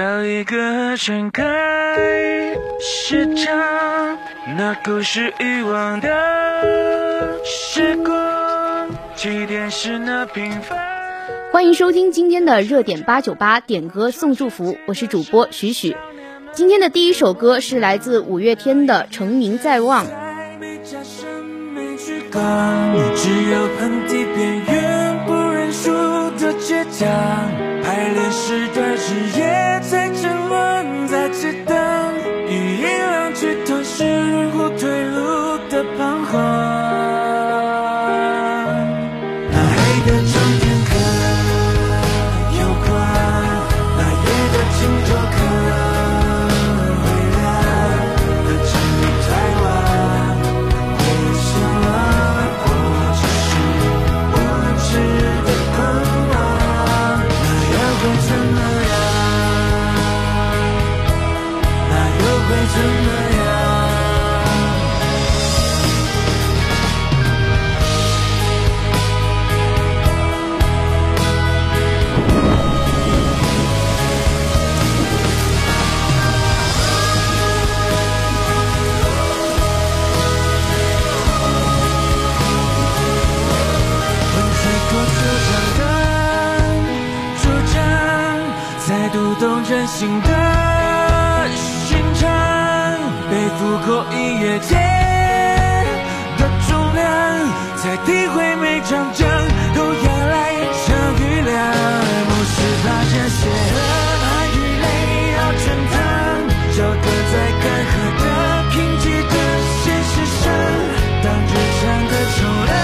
找一个盛开市场，那故事遗忘的时光，起点是那平凡。欢迎收听今天的热点八九八点歌送祝福，我是主播许许。今天的第一首歌是来自五月天的《成名在望》。只有盆地边缘不认输的倔强，又会拂过音乐节的重量，才体会每场仗都要来一场雨量，不是怕这些爱与泪要全烫，交割在干涸的贫瘠的现实上，当日常的重量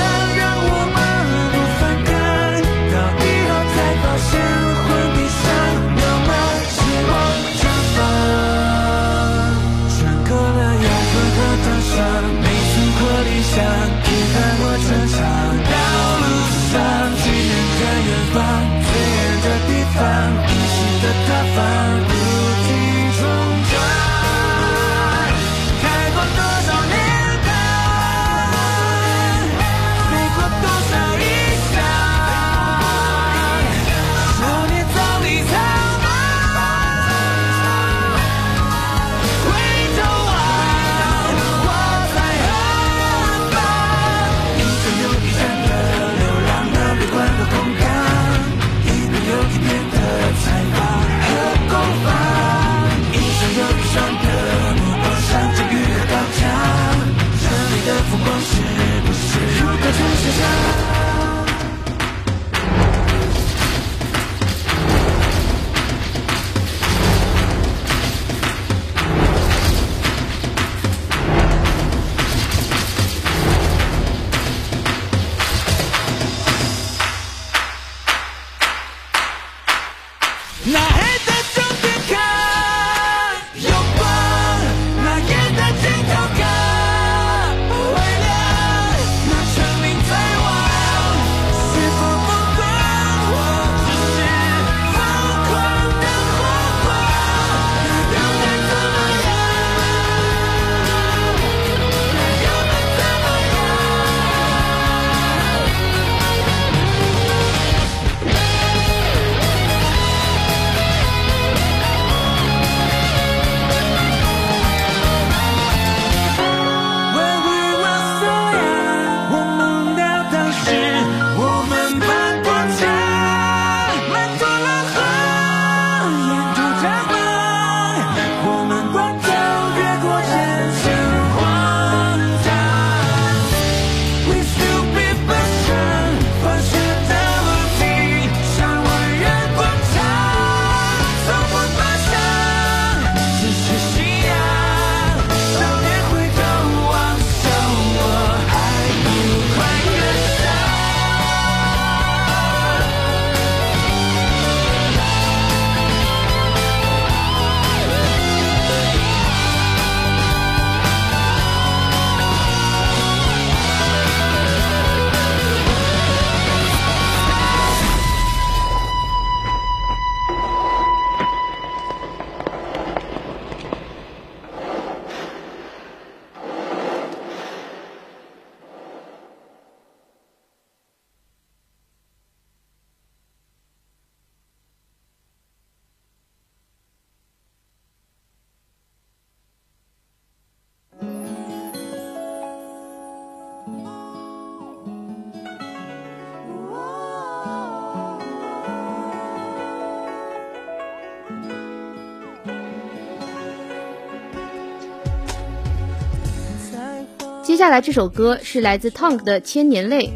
接下来这首歌是来自 Tonk 的《千年泪》。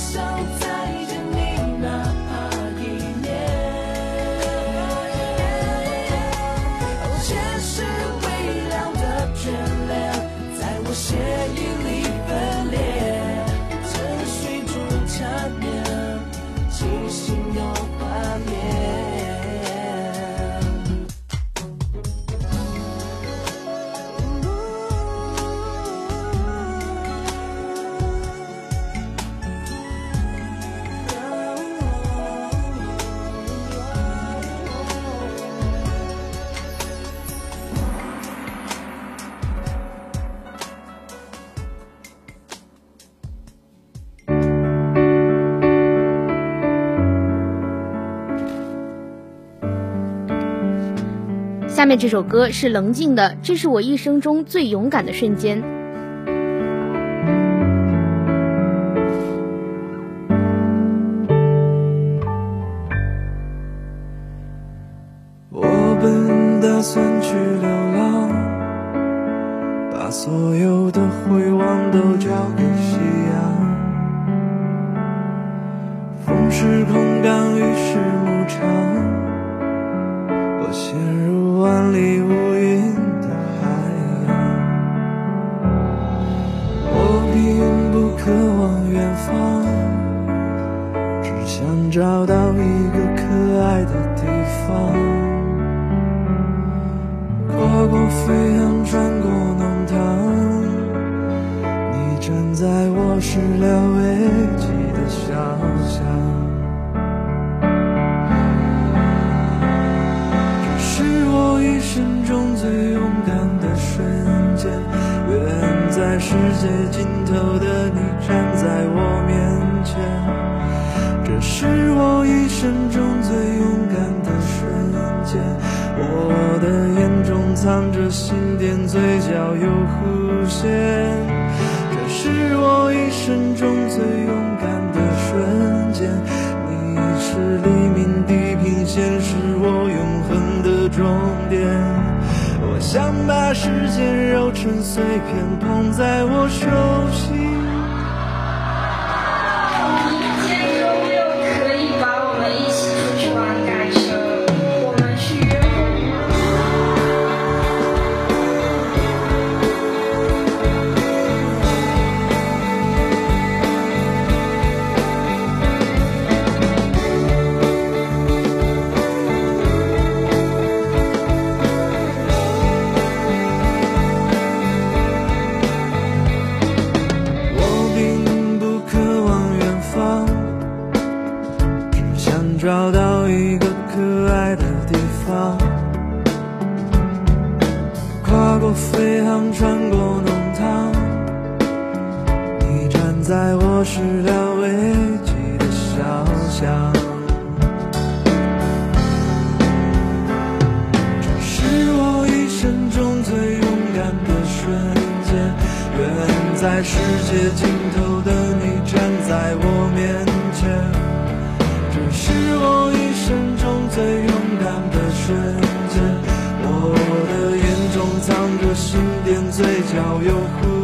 so 下面这首歌是冷静的，这是我一生中最勇敢的瞬间。我本打算去流浪，把所有的回望都交给夕阳。风是空港，雨是牧场。我陷入了危机的想象。这是我一生中最勇敢的瞬间，远在世界尽头的你站在我面前。这是我一生中最勇敢的瞬间，我的眼中藏着心电，嘴角有弧线。是我一生中最勇敢的瞬间，你是黎明地平线，是我永恒的终点。我想把时间揉成碎片，捧在我手心。轻点嘴角，又何？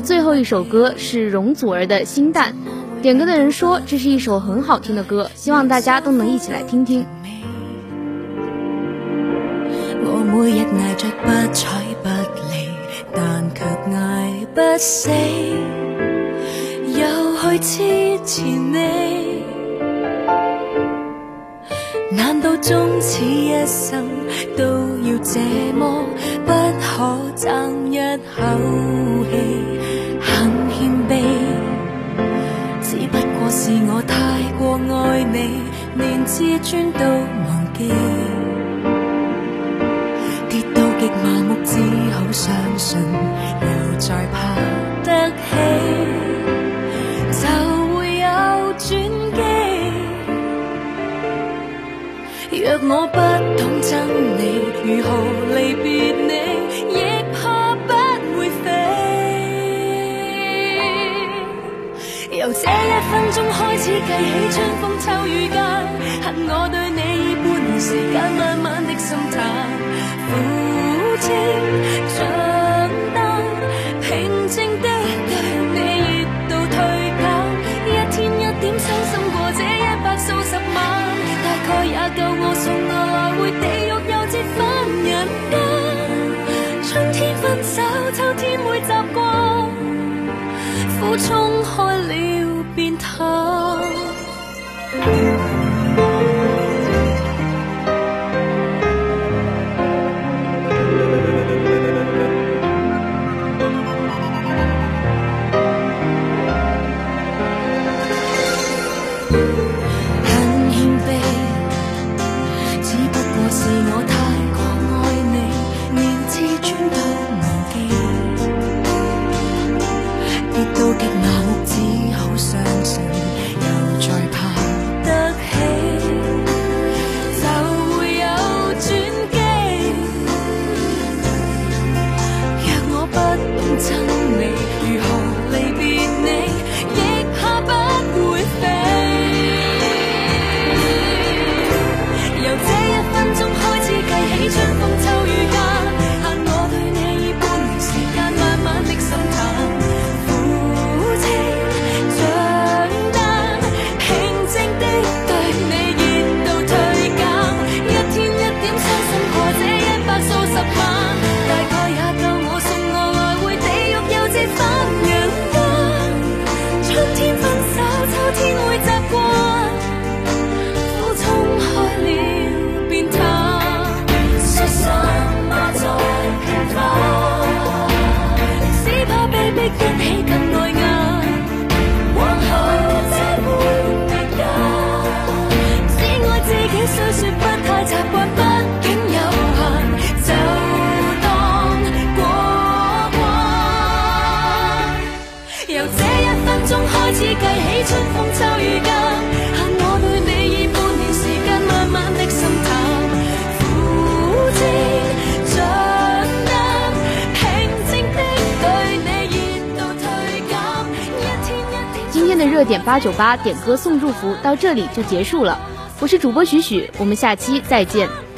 最后一首歌是容祖儿的《心淡》，点歌的人说这是一首很好听的歌，希望大家都能一起来听听。我每日挨着不睬不理，但却挨不死，又去痴缠你。难道终此一生都要这么不可争一口自尊都忘记，跌到极麻木，只好相信又再爬得起，就会有转机。若我不懂真你，如何离别？心中开始计起春风秋雨间，恨我对你以半年时间，慢慢的心淡。父亲账单平静的对你热度退减，一天一点伤心过这一百数十晚，大概也够我送我来回地狱又折返人间。春天分手，秋天会习惯，苦冲开了。便逃春风秋雨间限我对你以半年时间慢慢的心淡。平静的对你热度退减今天的热点八九八点歌送祝福到这里就结束了。我是主播许许我们下期再见。